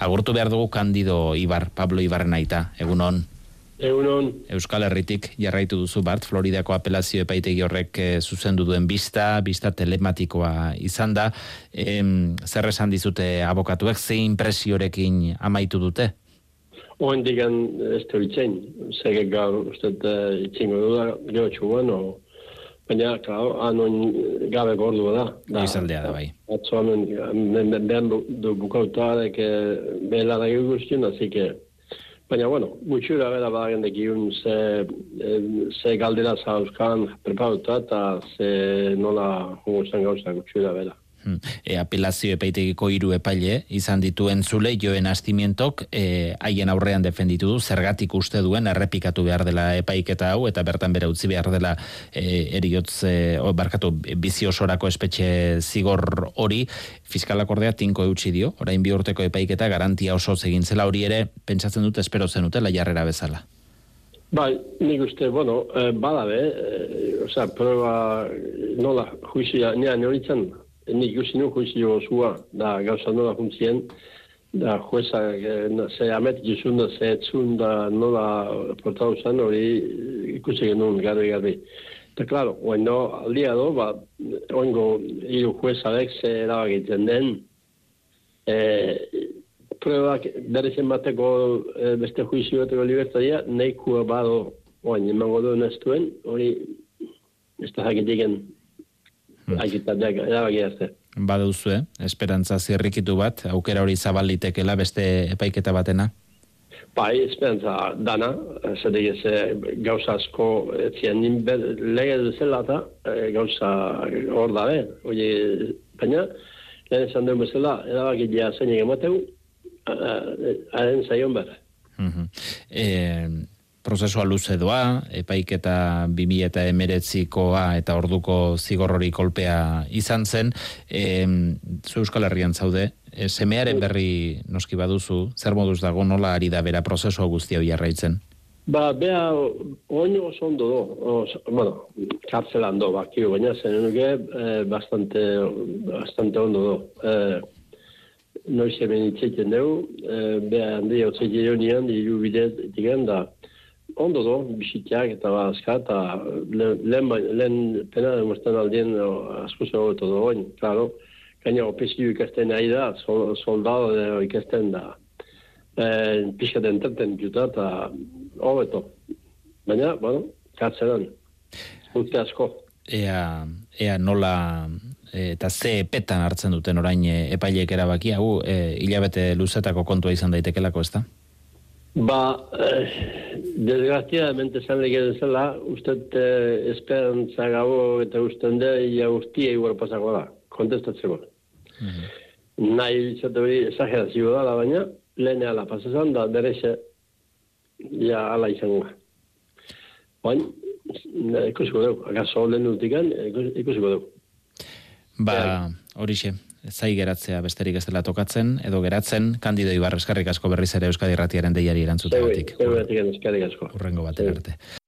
Agurtu behar dugu Kandido Ibar, Pablo Ibarren aita, egunon. Egunon. Euskal Herritik jarraitu duzu Bart, Floridako apelazio epaitegi horrek e, zuzendu duen bista, bista telematikoa izan da. E, zer esan dizute abokatuek, ze impresiorekin amaitu dute? Oen digan ez da itzen, zegek gaur uste itzingo du da, gero txuan, o, baina, klar, anon gabe gordu da. da Izaldea da bai. Atzo anon, ben du bukauta, deke behela da guztien, hasi que Baina, bueno, gutxura bera badagen dekiun ze, ze galdera zauzkan preparuta eta ze nola hongo gauza gutxura bera. Hmm. E, apelazio epaitegiko hiru epaile izan dituen zule joen astimientok e, haien aurrean defenditu du zergatik uste duen errepikatu behar dela epaiketa hau eta bertan bere utzi behar dela e, eriotz e, barkatu bizi osorako espetxe zigor hori. Fiskalak ordea tinko eutxi dio. Orain bi urteko epaiketa garantia oso egin zela. Hori ere pentsatzen dut espero zenutela jarrera bezala. Bai, nik uste, bueno, eh, badabe, eh, osea, prueba nola, juizia, nea noritzen, nik ikusi nu juizi zua, da gauza nola funtzien, da jueza, eh, ze amet gizun da, ze etzun da nola portau zan, hori ikusi genuen garbi garbi. Eta, klaro, oen no, aldia do, ba, oengo hiru jueza dek ze erabagiten den, e, pruebak berezen bateko e, beste juizi bateko libertadia, neikua bado, oen, emango duen ez duen, hori, ez da jakitiken Hmm. Baduzu, eh? esperantza zirrikitu bat, aukera hori zabalitekela beste epaiketa batena? Bai, esperantza dana, zede geze gauza asko etzien nin lege duzela eta e, gauza hor da, eh? Oye, baina, lehen esan duen bezala, edabak idea zein egemateu, haren zaion bere. Uh prozesua luze doa, epaiketa 2000 eta orduko zigorrori kolpea izan zen, e, zu Euskal Herrian zaude, e, semearen berri noski baduzu, zer moduz dago nola ari da bera prozesua guztia hori jarraitzen? Ba, bea, oino oso ondo do, os, bueno, kartzelan do, bakio, baina zen nuke, eh, bastante, bastante ondo do. Eh, noiz hemen itzeiten dugu, eh, bea handi hau zeitero nian, hiru bidez, da, ondo do, bisitiak eta ba, azka, eta lehen, lehen pena demosten aldien asko zego eto dogoen, klaro, gaina opezio ikasten nahi da, sol, soldado de ikasten da, e, pixka den terten juta, eta hobeto. Baina, bueno, katzeran, urte asko. Ea, ea nola eta ze epetan hartzen duten orain epaileek erabaki hau e, hilabete luzetako kontua izan daitekelako, ezta? Ba, eh, desgraziadamente zan lege dezela, uste eh, esperantza gabo eta usten da, ia ustia igual pasako da, kontestatzeko. Mm -hmm. Nahi izate hori esagerazio da, baina, lehene ala pasazan da, bereixe, ja ala izango. Baina, ikusiko dugu, agazo lehen utikan, ikusiko dugu. Ba, horixe, zai geratzea besterik ez dela tokatzen, edo geratzen, kandido ibar eskarrik asko berriz ere Euskadi Ratiaren deiari erantzutegatik. Euskadi eskarrik asko. Urrengo baten arte.